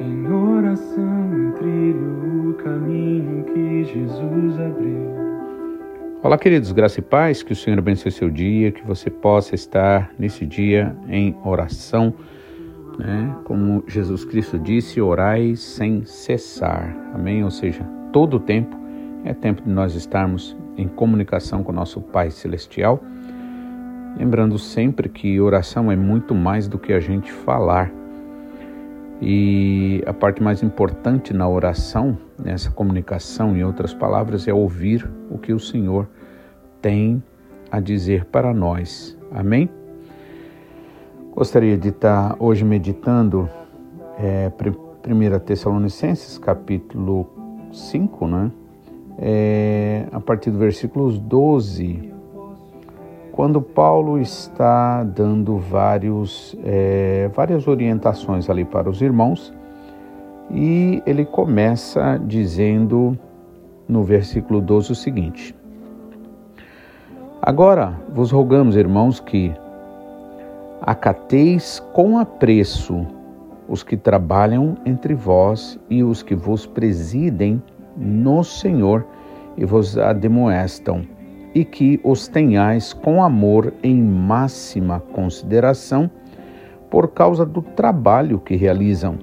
Em oração trilho o caminho que Jesus abriu. Olá, queridos, graça e paz, que o Senhor abençoe seu dia, que você possa estar nesse dia em oração, né? Como Jesus Cristo disse, orai sem cessar, amém? Ou seja, todo o tempo é tempo de nós estarmos em comunicação com nosso Pai Celestial, lembrando sempre que oração é muito mais do que a gente falar, e a parte mais importante na oração, nessa comunicação, em outras palavras, é ouvir o que o Senhor tem a dizer para nós. Amém? Gostaria de estar hoje meditando é, 1 Tessalonicenses, capítulo 5, né? É, a partir do versículos 12 quando Paulo está dando vários, é, várias orientações ali para os irmãos, e ele começa dizendo no versículo 12 o seguinte: Agora vos rogamos, irmãos, que acateis com apreço os que trabalham entre vós e os que vos presidem no Senhor e vos ademoestam e que os tenhais com amor em máxima consideração por causa do trabalho que realizam.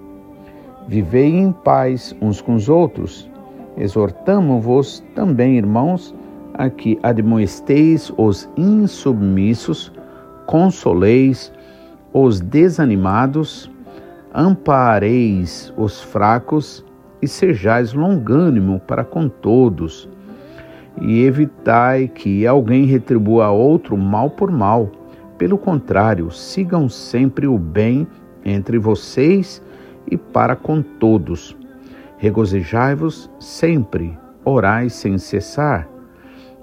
Vivei em paz uns com os outros. Exortamo-vos também, irmãos, a que admoesteis os insubmissos, consoleis os desanimados, ampareis os fracos e sejais longânimo para com todos e evitai que alguém retribua a outro mal por mal. Pelo contrário, sigam sempre o bem entre vocês e para com todos. Regozijai-vos sempre, orai sem cessar.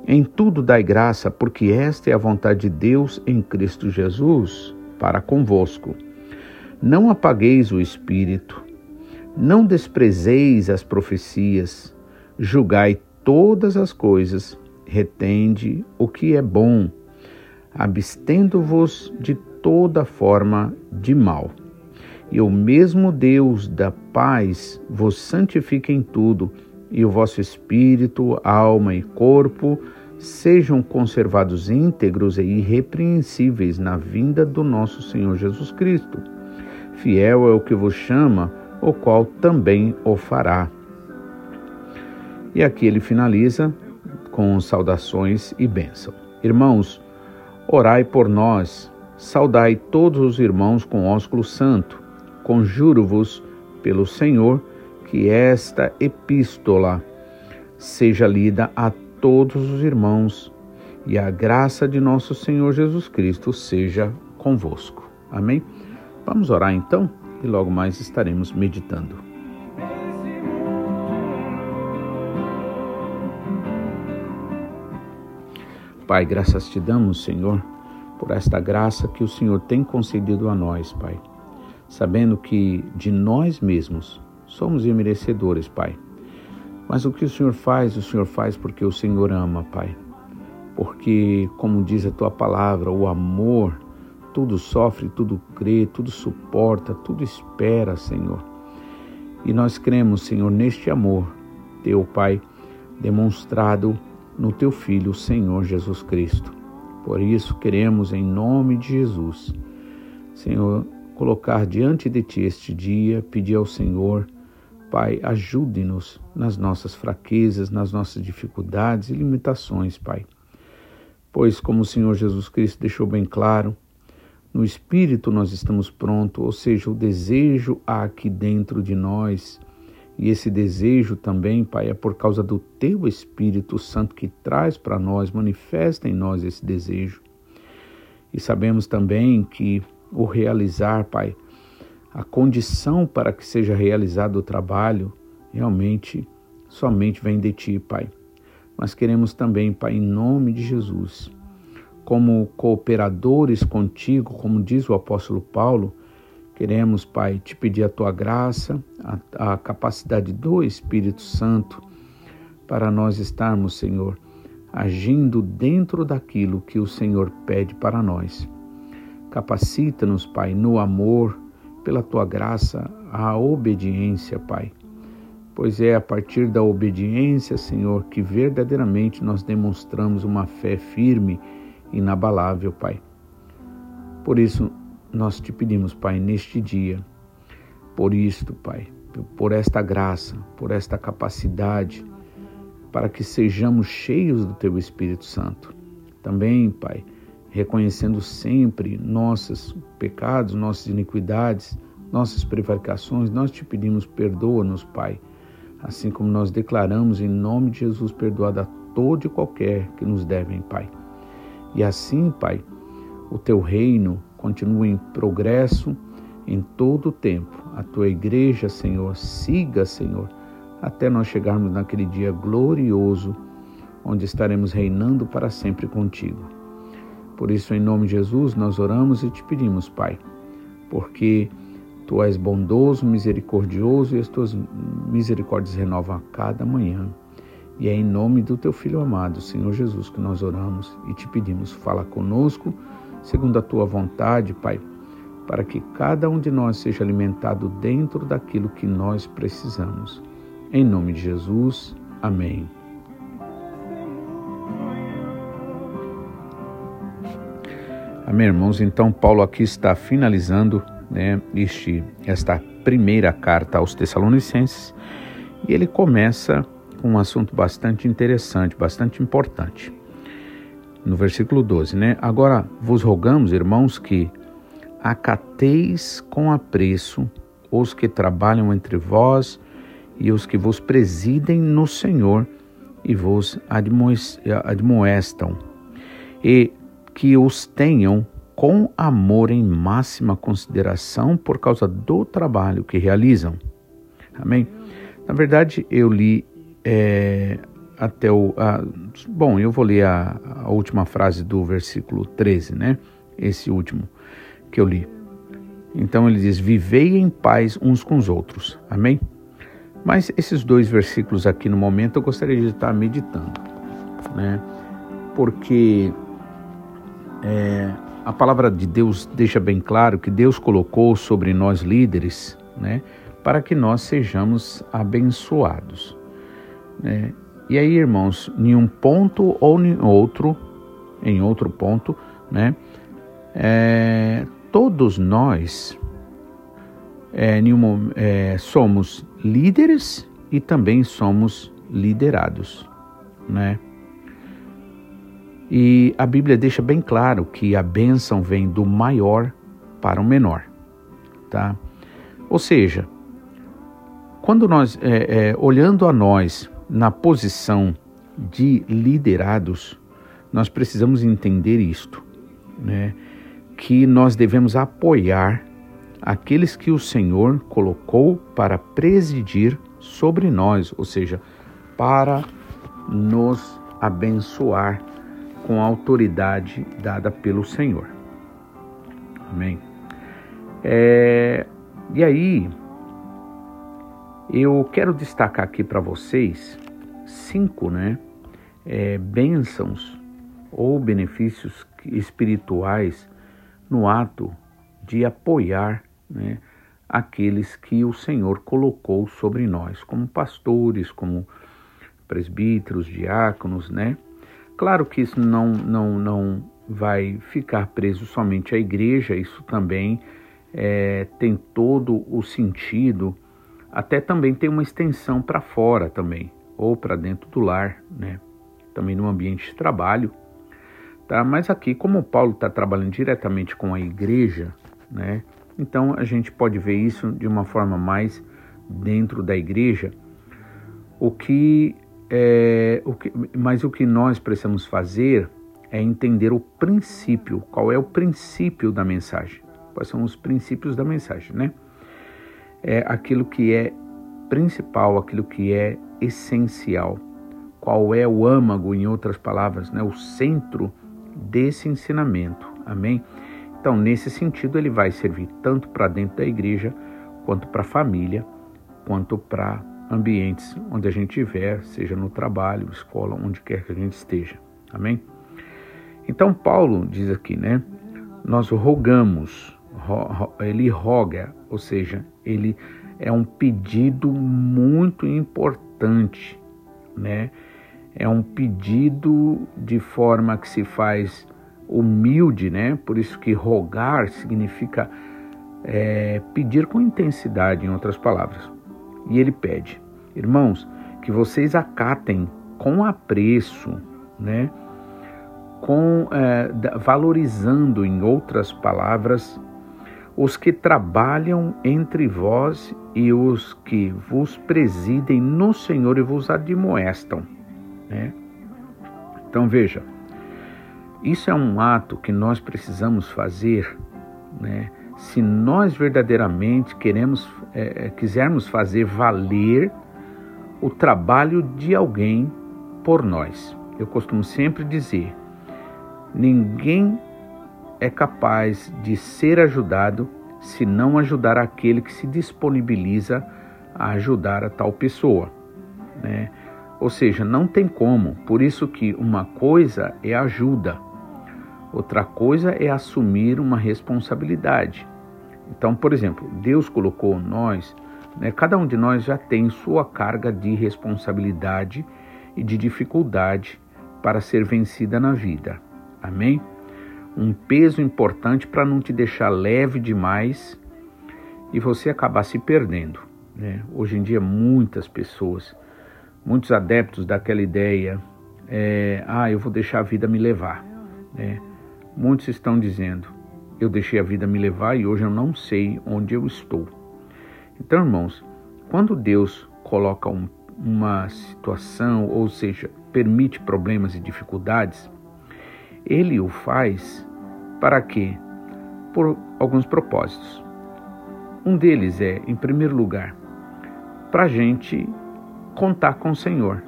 Em tudo dai graça, porque esta é a vontade de Deus em Cristo Jesus para convosco. Não apagueis o espírito, não desprezeis as profecias, julgai todas as coisas, retende o que é bom, abstendo-vos de toda forma de mal. E o mesmo Deus da paz vos santifique em tudo, e o vosso espírito, alma e corpo sejam conservados íntegros e irrepreensíveis na vinda do nosso Senhor Jesus Cristo. Fiel é o que vos chama, o qual também o fará. E aqui ele finaliza com saudações e bênção. Irmãos, orai por nós, saudai todos os irmãos com ósculo santo. Conjuro-vos pelo Senhor que esta epístola seja lida a todos os irmãos e a graça de nosso Senhor Jesus Cristo seja convosco. Amém? Vamos orar então e logo mais estaremos meditando. Pai, graças te damos, Senhor, por esta graça que o Senhor tem concedido a nós, Pai. Sabendo que de nós mesmos somos imerecedores, Pai. Mas o que o Senhor faz, o Senhor faz porque o Senhor ama, Pai. Porque, como diz a tua palavra, o amor tudo sofre, tudo crê, tudo suporta, tudo espera, Senhor. E nós cremos, Senhor, neste amor, teu Pai, demonstrado no teu Filho, o Senhor Jesus Cristo. Por isso, queremos, em nome de Jesus, Senhor, colocar diante de ti este dia, pedir ao Senhor, Pai, ajude-nos nas nossas fraquezas, nas nossas dificuldades e limitações, Pai. Pois, como o Senhor Jesus Cristo deixou bem claro, no Espírito nós estamos prontos, ou seja, o desejo há aqui dentro de nós e esse desejo também, Pai, é por causa do Teu Espírito Santo que traz para nós, manifesta em nós esse desejo. E sabemos também que o realizar, Pai, a condição para que seja realizado o trabalho, realmente somente vem de Ti, Pai. Mas queremos também, Pai, em nome de Jesus, como cooperadores contigo, como diz o apóstolo Paulo, Queremos, Pai, te pedir a tua graça, a, a capacidade do Espírito Santo para nós estarmos, Senhor, agindo dentro daquilo que o Senhor pede para nós. Capacita-nos, Pai, no amor, pela tua graça, a obediência, Pai. Pois é a partir da obediência, Senhor, que verdadeiramente nós demonstramos uma fé firme e inabalável, Pai. Por isso, nós te pedimos, Pai, neste dia, por isto, Pai, por esta graça, por esta capacidade, para que sejamos cheios do Teu Espírito Santo. Também, Pai, reconhecendo sempre nossos pecados, nossas iniquidades, nossas prevaricações, nós te pedimos, perdoa-nos, Pai, assim como nós declaramos em nome de Jesus, perdoado a todo e qualquer que nos devem, Pai. E assim, Pai, o teu reino continua em progresso em todo o tempo. A tua igreja, Senhor, siga, Senhor, até nós chegarmos naquele dia glorioso, onde estaremos reinando para sempre contigo. Por isso, em nome de Jesus, nós oramos e te pedimos, Pai, porque tu és bondoso, misericordioso e as tuas misericórdias renovam a cada manhã. E é em nome do teu Filho amado, Senhor Jesus, que nós oramos e te pedimos, fala conosco, segundo a tua vontade, Pai, para que cada um de nós seja alimentado dentro daquilo que nós precisamos. Em nome de Jesus, amém. Amém, irmãos. Então, Paulo aqui está finalizando né, este, esta primeira carta aos Tessalonicenses e ele começa com um assunto bastante interessante, bastante importante. No versículo 12, né? Agora vos rogamos, irmãos, que acateis com apreço os que trabalham entre vós e os que vos presidem no Senhor e vos admoestam, e que os tenham com amor em máxima consideração por causa do trabalho que realizam. Amém? Na verdade, eu li é, até o. A, bom, eu vou ler a, a, última frase do versículo 13, né? Esse último que eu li. Então ele diz: Vivei em paz uns com os outros. Amém? Mas esses dois versículos aqui no momento eu gostaria de estar meditando, né? Porque é, a palavra de Deus deixa bem claro que Deus colocou sobre nós líderes, né? Para que nós sejamos abençoados. Né? E aí, irmãos, em um ponto ou em outro, em outro ponto, né? É, todos nós é, nenhum, é, somos líderes e também somos liderados, né? E a Bíblia deixa bem claro que a bênção vem do maior para o menor, tá? Ou seja, quando nós, é, é, olhando a nós na posição de liderados, nós precisamos entender isto, né? que nós devemos apoiar aqueles que o Senhor colocou para presidir sobre nós, ou seja, para nos abençoar com a autoridade dada pelo Senhor. Amém. É, e aí, eu quero destacar aqui para vocês cinco, né, é, bênçãos ou benefícios espirituais no ato de apoiar né, aqueles que o Senhor colocou sobre nós, como pastores, como presbíteros, diáconos, né? Claro que isso não, não, não vai ficar preso somente à igreja, isso também é, tem todo o sentido, até também tem uma extensão para fora também, ou para dentro do lar, né? Também no ambiente de trabalho, Tá? Mas aqui, como Paulo está trabalhando diretamente com a igreja, né? então a gente pode ver isso de uma forma mais dentro da igreja. O que, é, o que, mas o que nós precisamos fazer é entender o princípio. Qual é o princípio da mensagem? Quais são os princípios da mensagem, né? É aquilo que é principal, aquilo que é essencial. Qual é o âmago, em outras palavras, né? O centro desse ensinamento. Amém? Então, nesse sentido, ele vai servir tanto para dentro da igreja, quanto para a família, quanto para ambientes onde a gente estiver, seja no trabalho, escola, onde quer que a gente esteja. Amém? Então, Paulo diz aqui, né? Nós rogamos, ele roga, ou seja, ele é um pedido muito importante, né? É um pedido de forma que se faz humilde, né? Por isso que rogar significa é, pedir com intensidade, em outras palavras. E ele pede, irmãos, que vocês acatem com apreço, né? Com é, valorizando, em outras palavras, os que trabalham entre vós e os que vos presidem no Senhor e vos admoestam. Né? Então veja, isso é um ato que nós precisamos fazer, né? Se nós verdadeiramente queremos, é, é, quisermos fazer valer o trabalho de alguém por nós. Eu costumo sempre dizer: ninguém é capaz de ser ajudado se não ajudar aquele que se disponibiliza a ajudar a tal pessoa, né? Ou seja, não tem como. Por isso que uma coisa é ajuda, outra coisa é assumir uma responsabilidade. Então, por exemplo, Deus colocou nós, né, cada um de nós já tem sua carga de responsabilidade e de dificuldade para ser vencida na vida. Amém? Um peso importante para não te deixar leve demais e você acabar se perdendo. Né? Hoje em dia, muitas pessoas, muitos adeptos daquela ideia, é, ah, eu vou deixar a vida me levar. Né? Muitos estão dizendo, eu deixei a vida me levar e hoje eu não sei onde eu estou. Então, irmãos, quando Deus coloca um, uma situação, ou seja, permite problemas e dificuldades, ele o faz para quê? Por alguns propósitos. Um deles é, em primeiro lugar, para a gente contar com o Senhor.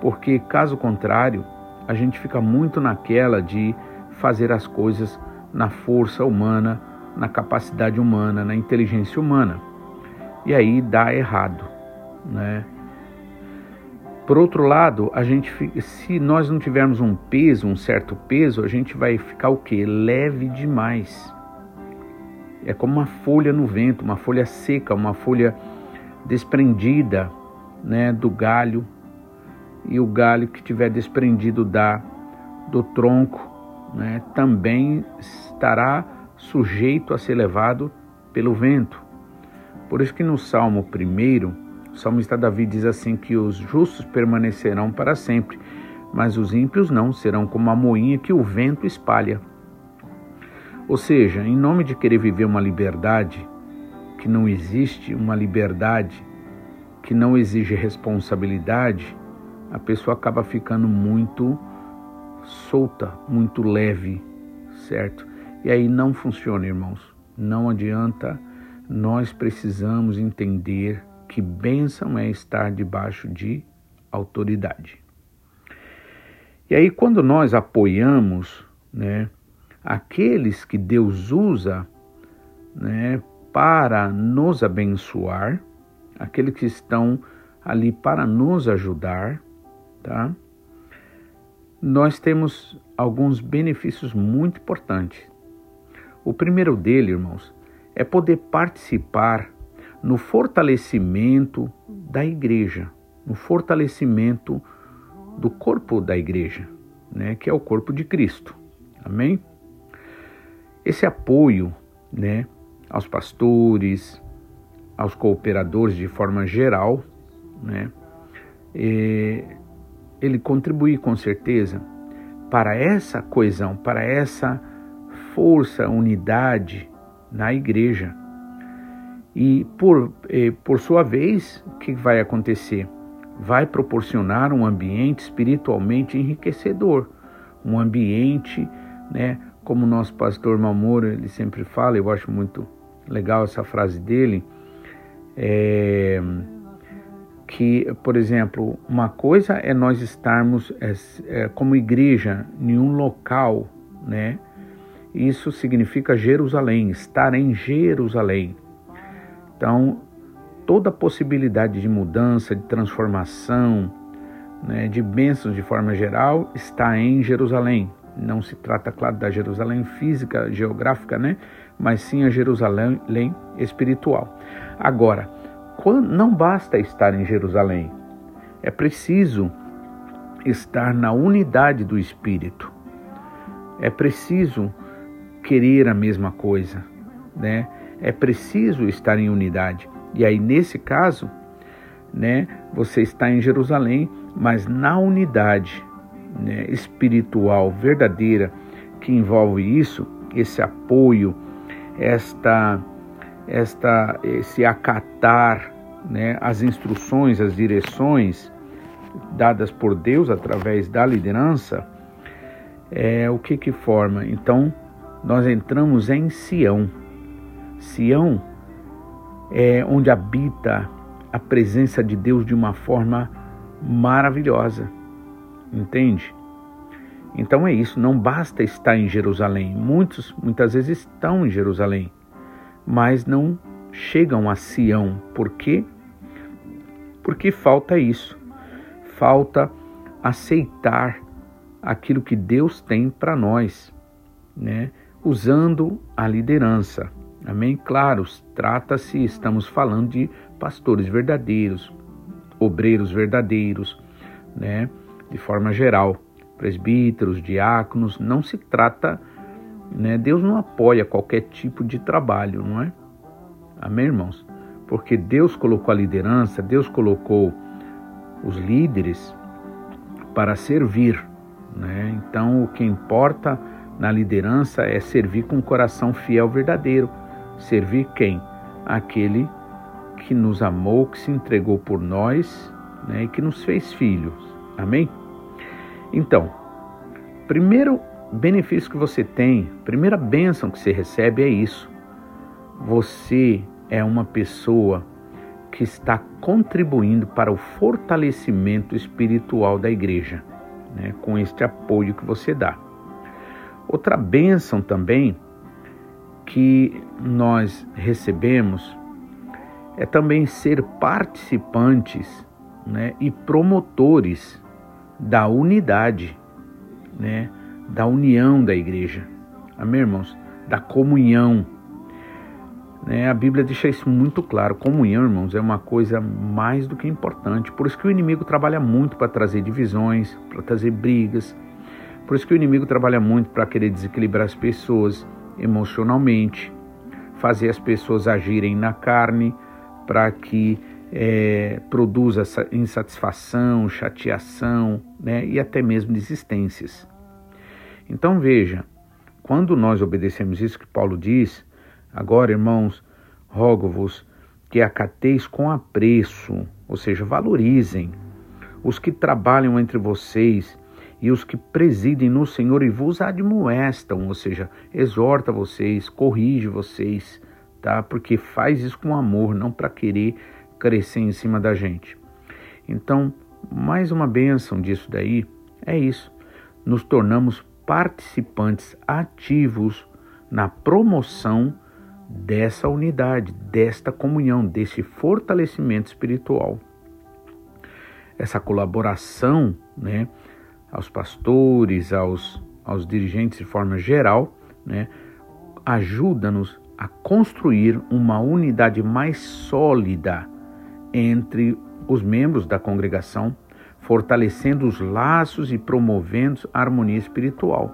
Porque, caso contrário, a gente fica muito naquela de fazer as coisas na força humana, na capacidade humana, na inteligência humana. E aí dá errado, né? Por outro lado, a gente, se nós não tivermos um peso, um certo peso, a gente vai ficar o quê? Leve demais. É como uma folha no vento, uma folha seca, uma folha desprendida, né, do galho. E o galho que tiver desprendido da do tronco, né, também estará sujeito a ser levado pelo vento. Por isso que no Salmo 1 o salmista Davi diz assim que os justos permanecerão para sempre, mas os ímpios não, serão como a moinha que o vento espalha. Ou seja, em nome de querer viver uma liberdade que não existe, uma liberdade que não exige responsabilidade, a pessoa acaba ficando muito solta, muito leve, certo? E aí não funciona, irmãos. Não adianta, nós precisamos entender que bênção é estar debaixo de autoridade. E aí, quando nós apoiamos né, aqueles que Deus usa né, para nos abençoar, aqueles que estão ali para nos ajudar, tá? Nós temos alguns benefícios muito importantes. O primeiro dele, irmãos, é poder participar no fortalecimento da igreja, no fortalecimento do corpo da igreja, né, que é o corpo de Cristo. Amém? Esse apoio, né, aos pastores, aos cooperadores de forma geral, né, ele contribui com certeza para essa coesão, para essa força, unidade na igreja e por, por sua vez, o que vai acontecer? Vai proporcionar um ambiente espiritualmente enriquecedor, um ambiente, né, como o nosso pastor Mamoro ele sempre fala, eu acho muito legal essa frase dele, é, que, por exemplo, uma coisa é nós estarmos é, é, como igreja em um local, né? Isso significa Jerusalém, estar em Jerusalém. Então, toda possibilidade de mudança, de transformação, né, de bênçãos de forma geral, está em Jerusalém. Não se trata, claro, da Jerusalém física, geográfica, né? mas sim a Jerusalém espiritual. Agora, não basta estar em Jerusalém, é preciso estar na unidade do Espírito. É preciso querer a mesma coisa, né? É preciso estar em unidade. E aí nesse caso, né, você está em Jerusalém, mas na unidade né, espiritual verdadeira que envolve isso, esse apoio, esta, esta, esse acatar né, as instruções, as direções dadas por Deus através da liderança, é o que que forma? Então, nós entramos em Sião. Sião é onde habita a presença de Deus de uma forma maravilhosa. Entende? Então é isso, não basta estar em Jerusalém. Muitos muitas vezes estão em Jerusalém, mas não chegam a Sião. Por quê? Porque falta isso. Falta aceitar aquilo que Deus tem para nós, né? Usando a liderança. Amém? Claro, trata-se, estamos falando de pastores verdadeiros, obreiros verdadeiros, né? De forma geral, presbíteros, diáconos, não se trata, né? Deus não apoia qualquer tipo de trabalho, não é? Amém, irmãos? Porque Deus colocou a liderança, Deus colocou os líderes para servir, né? Então, o que importa na liderança é servir com um coração fiel verdadeiro. Servir quem? Aquele que nos amou, que se entregou por nós né? e que nos fez filhos. Amém? Então, primeiro benefício que você tem, primeira bênção que você recebe é isso. Você é uma pessoa que está contribuindo para o fortalecimento espiritual da igreja, né, com este apoio que você dá. Outra bênção também que nós recebemos é também ser participantes né, e promotores da unidade, né, da união da igreja. Amém, irmãos? Da comunhão né? A Bíblia deixa isso muito claro. Comunhão, irmãos, é uma coisa mais do que importante. Por isso que o inimigo trabalha muito para trazer divisões, para trazer brigas. Por isso que o inimigo trabalha muito para querer desequilibrar as pessoas emocionalmente, fazer as pessoas agirem na carne, para que é, produza insatisfação, chateação né? e até mesmo desistências. Então veja, quando nós obedecemos isso que Paulo diz, Agora, irmãos, rogo-vos que acateis com apreço, ou seja, valorizem os que trabalham entre vocês e os que presidem no Senhor e vos admoestam, ou seja, exorta vocês, corrige vocês, tá? Porque faz isso com amor, não para querer crescer em cima da gente. Então, mais uma bênção disso daí é isso. Nos tornamos participantes ativos na promoção dessa unidade, desta comunhão, desse fortalecimento espiritual. Essa colaboração, né, aos pastores, aos, aos dirigentes de forma geral, né, ajuda-nos a construir uma unidade mais sólida entre os membros da congregação, fortalecendo os laços e promovendo a harmonia espiritual.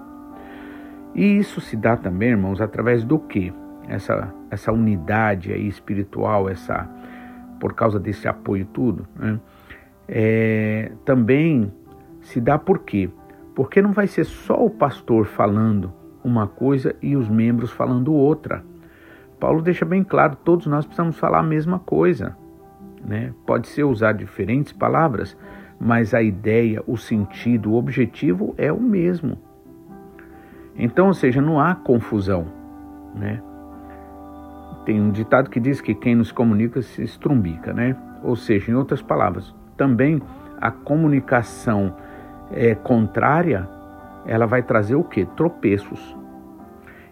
E isso se dá também, irmãos, através do que? essa, essa unidade aí espiritual, essa por causa desse apoio tudo, né? é, também se dá por quê? Porque não vai ser só o pastor falando uma coisa e os membros falando outra. Paulo deixa bem claro, todos nós precisamos falar a mesma coisa. Né? Pode ser usar diferentes palavras, mas a ideia, o sentido, o objetivo é o mesmo. Então, ou seja, não há confusão. Né? Tem um ditado que diz que quem nos comunica se estrumbica, né? Ou seja, em outras palavras, também a comunicação é, contrária, ela vai trazer o que? Tropeços.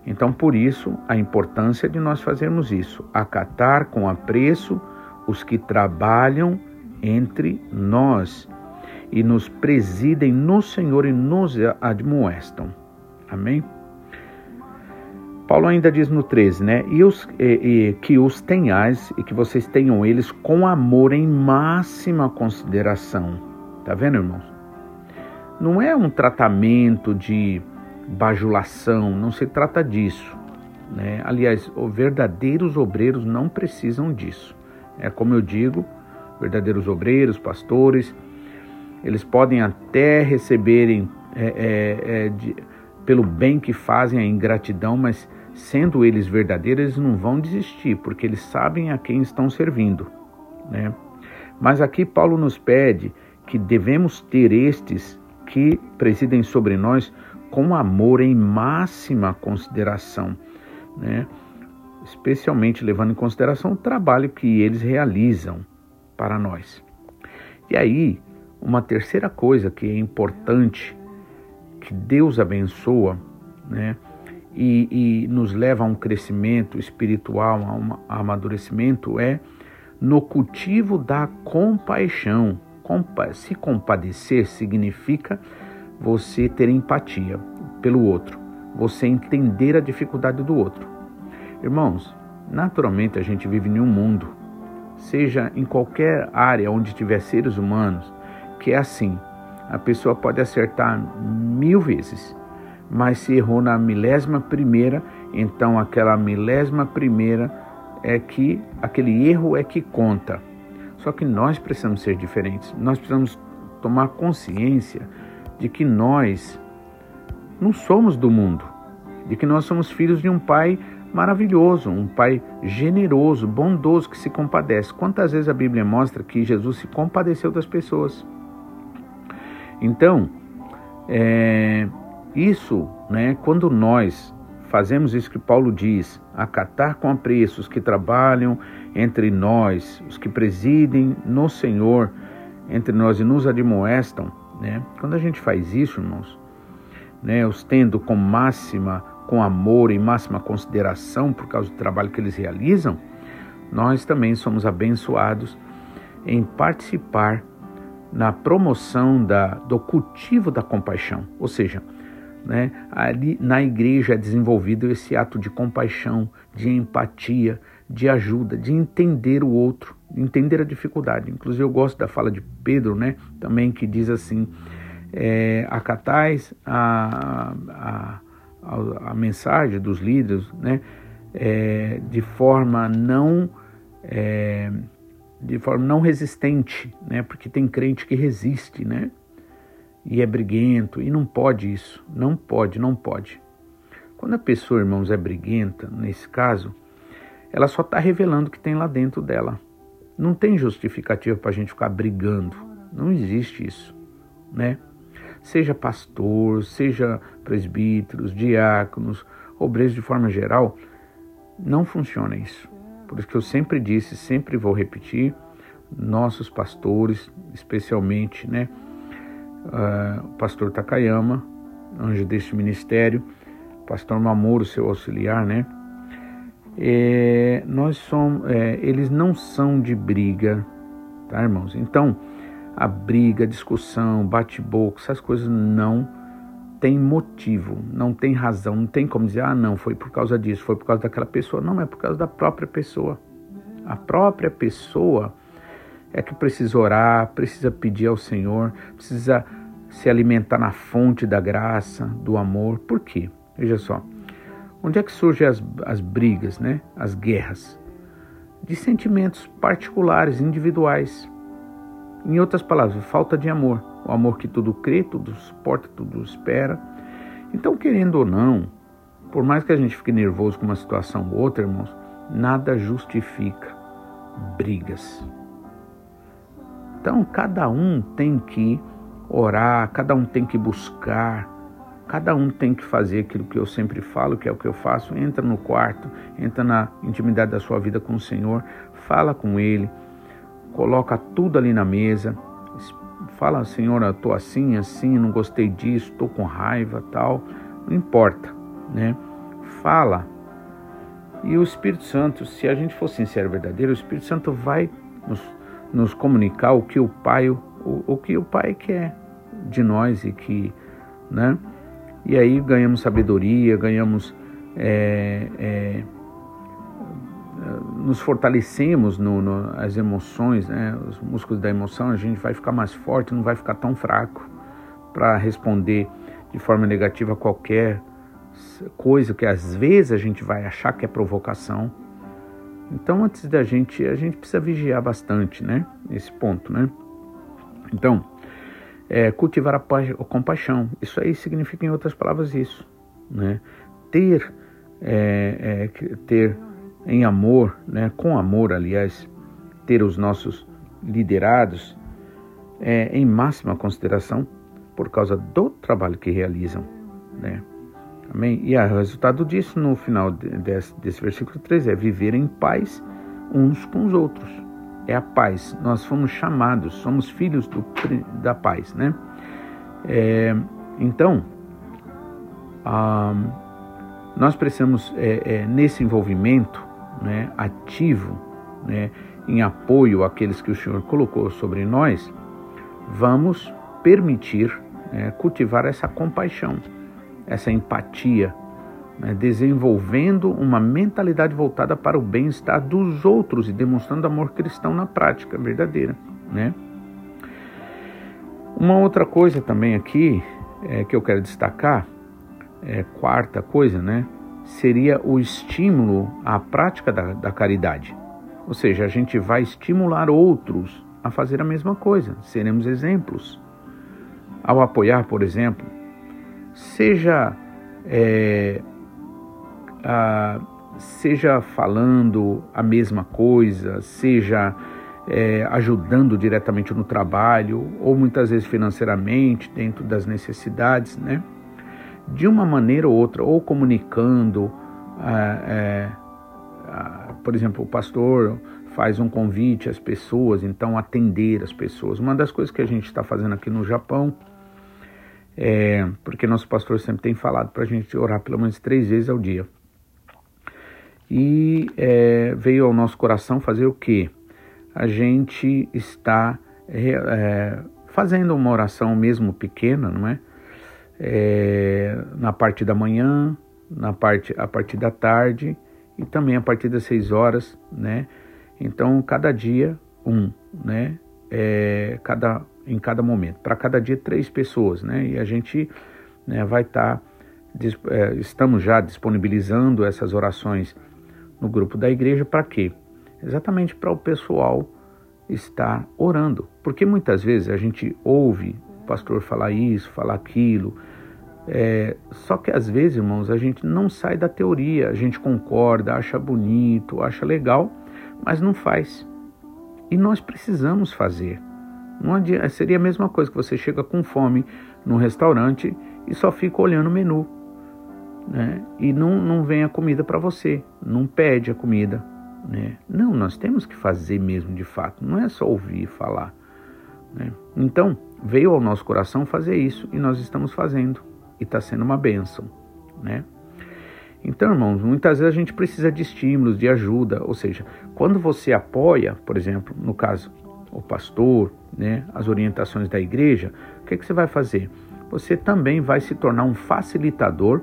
Então, por isso, a importância de nós fazermos isso, acatar com apreço os que trabalham entre nós e nos presidem no Senhor e nos admoestam. Amém? Paulo ainda diz no 13, né? E, os, e, e, que os tenhais e que vocês tenham eles com amor em máxima consideração. Tá vendo, irmãos? Não é um tratamento de bajulação, não se trata disso. Né? Aliás, os verdadeiros obreiros não precisam disso. É como eu digo, verdadeiros obreiros, pastores, eles podem até receberem é, é, é, de, pelo bem que fazem a ingratidão, mas sendo eles verdadeiros, eles não vão desistir, porque eles sabem a quem estão servindo. Né? Mas aqui Paulo nos pede que devemos ter estes que presidem sobre nós com amor em máxima consideração, né? especialmente levando em consideração o trabalho que eles realizam para nós. E aí, uma terceira coisa que é importante, que Deus abençoa, né? e, e nos leva a um crescimento espiritual, a um amadurecimento, é no cultivo da compaixão. Compa se compadecer significa você ter empatia pelo outro, você entender a dificuldade do outro. Irmãos, naturalmente a gente vive em um mundo, seja em qualquer área onde tiver seres humanos, que é assim. A pessoa pode acertar mil vezes, mas se errou na milésima primeira, então aquela milésima primeira é que aquele erro é que conta. Só que nós precisamos ser diferentes. Nós precisamos tomar consciência de que nós não somos do mundo, de que nós somos filhos de um pai maravilhoso, um pai generoso, bondoso que se compadece. Quantas vezes a Bíblia mostra que Jesus se compadeceu das pessoas? Então, é, isso, né, quando nós fazemos isso que Paulo diz, acatar com apreço os que trabalham entre nós, os que presidem no Senhor entre nós e nos admoestam, né? Quando a gente faz isso, irmãos, né, os tendo com máxima, com amor e máxima consideração por causa do trabalho que eles realizam, nós também somos abençoados em participar na promoção da, do cultivo da compaixão, ou seja, né? Ali na igreja é desenvolvido esse ato de compaixão, de empatia, de ajuda, de entender o outro, de entender a dificuldade. Inclusive eu gosto da fala de Pedro, né? Também que diz assim: é, acatais a, a, a, a, mensagem dos líderes, né? É, de forma não é, de forma não resistente, né? Porque tem crente que resiste, né? E é briguento, e não pode isso, não pode, não pode. Quando a pessoa, irmãos, é briguenta, nesse caso, ela só está revelando o que tem lá dentro dela. Não tem justificativa para a gente ficar brigando, não existe isso, né? Seja pastor, seja presbíteros, diáconos, obreiros de forma geral, não funciona isso. Por isso que eu sempre disse, sempre vou repetir, nossos pastores, especialmente, né? Uh, o pastor Takayama, anjo deste ministério, pastor Mamoro, seu auxiliar, né? É, nós somos, é, eles não são de briga, tá, irmãos? Então, a briga, a discussão, bate-boca, essas coisas não tem motivo, não tem razão, não tem como dizer, ah, não, foi por causa disso, foi por causa daquela pessoa. Não, é por causa da própria pessoa. A própria pessoa é que precisa orar, precisa pedir ao Senhor, precisa se alimentar na fonte da graça, do amor. Por quê? Veja só. Onde é que surgem as, as brigas, né? as guerras? De sentimentos particulares, individuais. Em outras palavras, falta de amor. O amor que tudo crê, tudo suporta, tudo espera. Então, querendo ou não, por mais que a gente fique nervoso com uma situação ou outra, irmãos, nada justifica brigas. Então, cada um tem que orar, cada um tem que buscar, cada um tem que fazer aquilo que eu sempre falo, que é o que eu faço. Entra no quarto, entra na intimidade da sua vida com o Senhor, fala com Ele, coloca tudo ali na mesa. Fala, Senhor, eu estou assim, assim, não gostei disso, estou com raiva, tal. Não importa, né? Fala. E o Espírito Santo, se a gente for sincero e verdadeiro, o Espírito Santo vai nos nos comunicar o que o Pai, o, o que o Pai quer de nós e que, né? E aí ganhamos sabedoria, ganhamos é, é, nos fortalecemos no, no, as emoções, né, os músculos da emoção, a gente vai ficar mais forte, não vai ficar tão fraco para responder de forma negativa a qualquer coisa que às vezes a gente vai achar que é provocação. Então, antes da gente, a gente precisa vigiar bastante, né? Esse ponto, né? Então, é, cultivar a, a, compaixão. Isso aí significa, em outras palavras, isso, né? Ter, é, é, ter em amor, né? Com amor, aliás, ter os nossos liderados é, em máxima consideração por causa do trabalho que realizam, né? Amém? E o resultado disso no final desse, desse versículo 3 é viver em paz uns com os outros. É a paz. Nós fomos chamados, somos filhos do, da paz, né? É, então, nós precisamos, é, é, nesse envolvimento né, ativo, né, em apoio àqueles que o Senhor colocou sobre nós, vamos permitir é, cultivar essa compaixão essa empatia, né, desenvolvendo uma mentalidade voltada para o bem-estar dos outros e demonstrando amor cristão na prática verdadeira. Né? Uma outra coisa também aqui é, que eu quero destacar, é, quarta coisa, né, seria o estímulo à prática da, da caridade. Ou seja, a gente vai estimular outros a fazer a mesma coisa, seremos exemplos. Ao apoiar, por exemplo, seja é, a, seja falando a mesma coisa, seja é, ajudando diretamente no trabalho ou muitas vezes financeiramente dentro das necessidades, né? De uma maneira ou outra, ou comunicando, é, por exemplo, o pastor faz um convite às pessoas, então atender as pessoas. Uma das coisas que a gente está fazendo aqui no Japão é, porque nosso pastor sempre tem falado para a gente orar pelo menos três vezes ao dia. E é, veio ao nosso coração fazer o que? A gente está é, é, fazendo uma oração mesmo pequena, não é? é? Na parte da manhã, na parte a partir da tarde e também a partir das seis horas, né? Então cada dia um, né? É, cada em cada momento. Para cada dia, três pessoas, né? E a gente né, vai estar, tá, é, estamos já disponibilizando essas orações no grupo da igreja para quê? Exatamente para o pessoal estar orando. Porque muitas vezes a gente ouve o pastor falar isso, falar aquilo, é, só que às vezes, irmãos, a gente não sai da teoria, a gente concorda, acha bonito, acha legal, mas não faz. E nós precisamos fazer. Adianta, seria a mesma coisa que você chega com fome num restaurante e só fica olhando o menu. Né? E não, não vem a comida para você, não pede a comida. Né? Não, nós temos que fazer mesmo de fato, não é só ouvir falar. Né? Então, veio ao nosso coração fazer isso e nós estamos fazendo e está sendo uma bênção. Né? Então, irmãos, muitas vezes a gente precisa de estímulos, de ajuda, ou seja, quando você apoia, por exemplo, no caso, o pastor, né, as orientações da igreja, o que, que você vai fazer? Você também vai se tornar um facilitador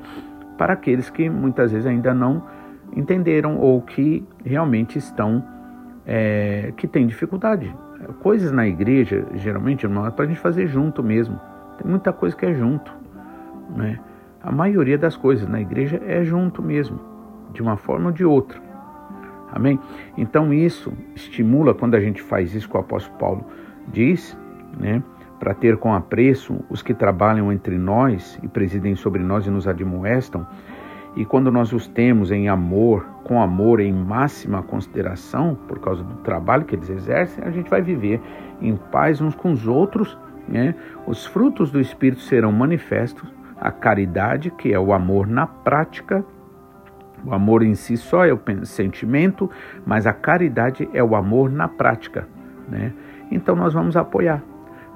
para aqueles que muitas vezes ainda não entenderam ou que realmente estão, é, que têm dificuldade. Coisas na igreja, geralmente, irmão, é para a gente fazer junto mesmo. Tem muita coisa que é junto, né? A maioria das coisas na igreja é junto mesmo, de uma forma ou de outra. Amém? Então isso estimula quando a gente faz isso que o apóstolo Paulo diz, né? Para ter com apreço os que trabalham entre nós e presidem sobre nós e nos admoestam. E quando nós os temos em amor, com amor em máxima consideração, por causa do trabalho que eles exercem, a gente vai viver em paz uns com os outros. Né? Os frutos do Espírito serão manifestos, a caridade, que é o amor na prática, o amor em si só é o sentimento, mas a caridade é o amor na prática. Né? Então nós vamos apoiar,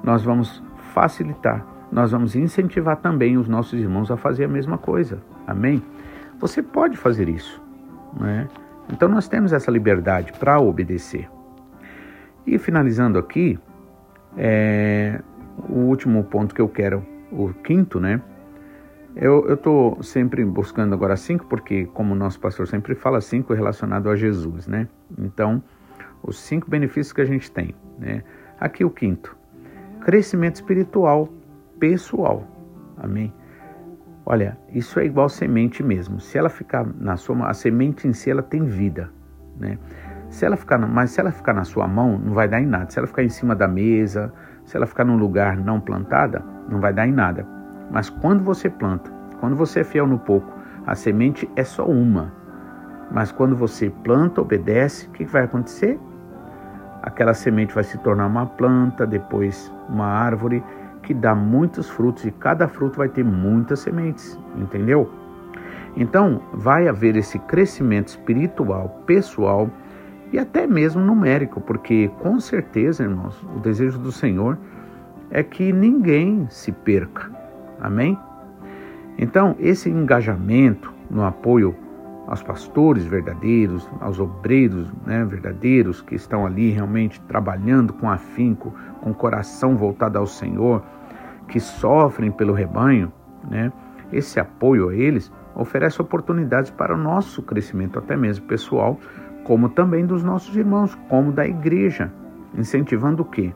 nós vamos facilitar, nós vamos incentivar também os nossos irmãos a fazer a mesma coisa. Amém? Você pode fazer isso. Né? Então nós temos essa liberdade para obedecer. E finalizando aqui, é, o último ponto que eu quero, o quinto, né? Eu estou sempre buscando agora cinco, porque, como o nosso pastor sempre fala, cinco relacionado a Jesus, né? Então, os cinco benefícios que a gente tem, né? Aqui o quinto, crescimento espiritual pessoal, amém? Olha, isso é igual semente mesmo. Se ela ficar na sua, a semente em si ela tem vida, né? Se ela ficar, mas se ela ficar na sua mão, não vai dar em nada. Se ela ficar em cima da mesa, se ela ficar num lugar não plantada, não vai dar em nada. Mas quando você planta, quando você é fiel no pouco, a semente é só uma. Mas quando você planta, obedece, o que vai acontecer? Aquela semente vai se tornar uma planta, depois uma árvore que dá muitos frutos e cada fruto vai ter muitas sementes, entendeu? Então, vai haver esse crescimento espiritual, pessoal e até mesmo numérico, porque com certeza, irmãos, o desejo do Senhor é que ninguém se perca. Amém? Então, esse engajamento no apoio aos pastores verdadeiros, aos obreiros né, verdadeiros que estão ali realmente trabalhando com afinco, com coração voltado ao Senhor, que sofrem pelo rebanho, né, esse apoio a eles oferece oportunidades para o nosso crescimento, até mesmo pessoal, como também dos nossos irmãos, como da igreja, incentivando o quê?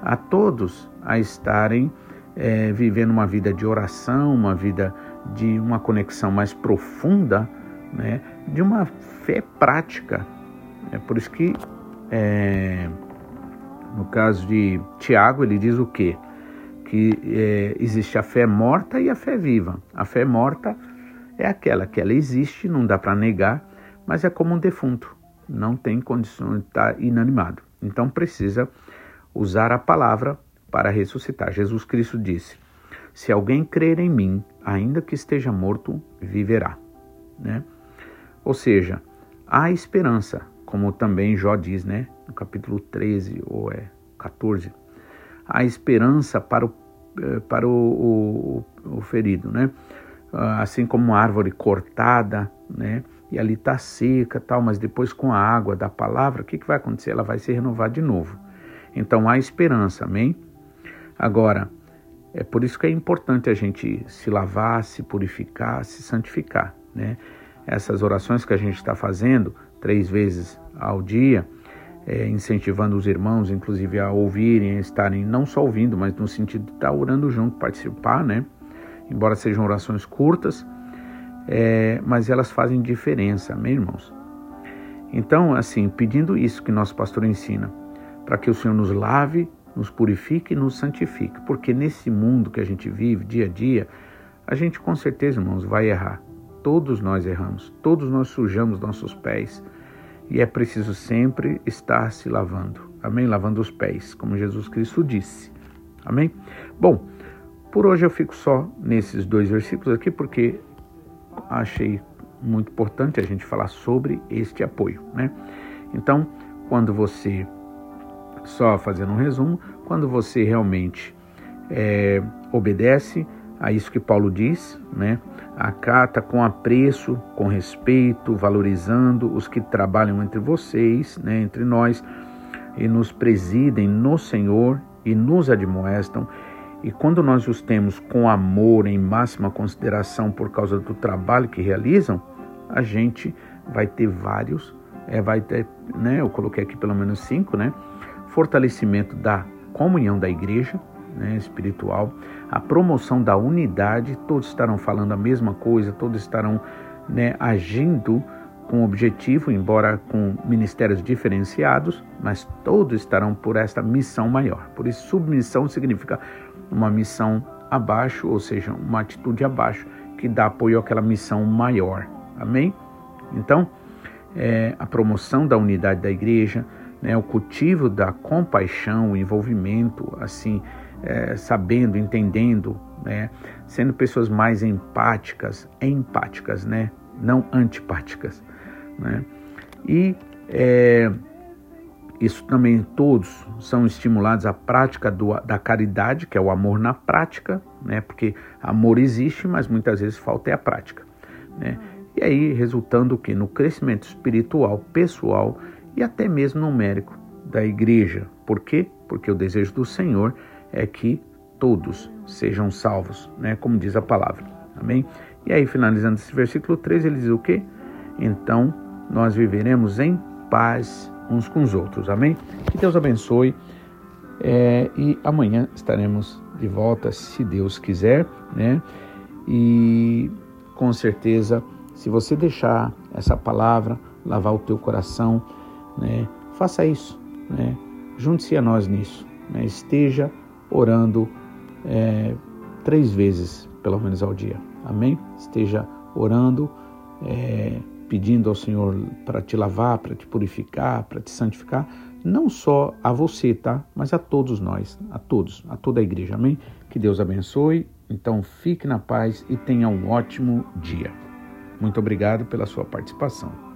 A todos a estarem é, vivendo uma vida de oração, uma vida de uma conexão mais profunda, né, de uma fé prática. É por isso que, é, no caso de Tiago, ele diz o quê? Que é, existe a fé morta e a fé viva. A fé morta é aquela que ela existe, não dá para negar, mas é como um defunto, não tem condição de estar inanimado. Então precisa usar a palavra para ressuscitar. Jesus Cristo disse: Se alguém crer em mim, ainda que esteja morto, viverá. Né? Ou seja, há esperança, como também Jó diz, né? no capítulo 13 ou é 14. Há esperança para o, eh, para o, o, o ferido, né? Ah, assim como uma árvore cortada, né? E ali está seca, tal, mas depois com a água da palavra, o que, que vai acontecer? Ela vai se renovar de novo. Então há esperança, amém? Agora, é por isso que é importante a gente se lavar, se purificar, se santificar, né? Essas orações que a gente está fazendo três vezes ao dia, é, incentivando os irmãos, inclusive, a ouvirem, a estarem não só ouvindo, mas no sentido de estar orando junto, participar, né? Embora sejam orações curtas, é, mas elas fazem diferença, amém, irmãos? Então, assim, pedindo isso que nosso pastor ensina, para que o Senhor nos lave nos purifique e nos santifique, porque nesse mundo que a gente vive dia a dia, a gente com certeza, irmãos, vai errar. Todos nós erramos, todos nós sujamos nossos pés e é preciso sempre estar se lavando. Amém? Lavando os pés, como Jesus Cristo disse. Amém? Bom, por hoje eu fico só nesses dois versículos aqui porque achei muito importante a gente falar sobre este apoio, né? Então, quando você só fazendo um resumo, quando você realmente é, obedece a isso que Paulo diz, né? acata com apreço, com respeito, valorizando os que trabalham entre vocês, né? entre nós, e nos presidem no Senhor e nos admoestam. E quando nós os temos com amor, em máxima consideração por causa do trabalho que realizam, a gente vai ter vários, é, vai ter, né? Eu coloquei aqui pelo menos cinco, né? fortalecimento da comunhão da igreja né, espiritual, a promoção da unidade, todos estarão falando a mesma coisa, todos estarão né, agindo com objetivo, embora com ministérios diferenciados, mas todos estarão por esta missão maior. Por isso, submissão significa uma missão abaixo, ou seja, uma atitude abaixo, que dá apoio àquela missão maior. Amém? Então, é, a promoção da unidade da igreja, né, o cultivo da compaixão, o envolvimento, assim, é, sabendo, entendendo, né, sendo pessoas mais empáticas, empáticas, né, não antipáticas, né, e é, isso também todos são estimulados à prática do, da caridade, que é o amor na prática, né, porque amor existe, mas muitas vezes falta é a prática, né, e aí resultando o que no crescimento espiritual, pessoal e até mesmo numérico da igreja. Por quê? Porque o desejo do Senhor é que todos sejam salvos, né? como diz a palavra. Amém? E aí, finalizando esse versículo 3, ele diz o quê? Então nós viveremos em paz uns com os outros. Amém? Que Deus abençoe. É, e amanhã estaremos de volta, se Deus quiser, né? E com certeza, se você deixar essa palavra lavar o teu coração, né? Faça isso, né? Junte-se a nós nisso, né? Esteja orando é, três vezes, pelo menos ao dia. Amém? Esteja orando, é, pedindo ao Senhor para te lavar, para te purificar, para te santificar, não só a você, tá? Mas a todos nós, a todos, a toda a igreja. Amém? Que Deus abençoe. Então fique na paz e tenha um ótimo dia. Muito obrigado pela sua participação.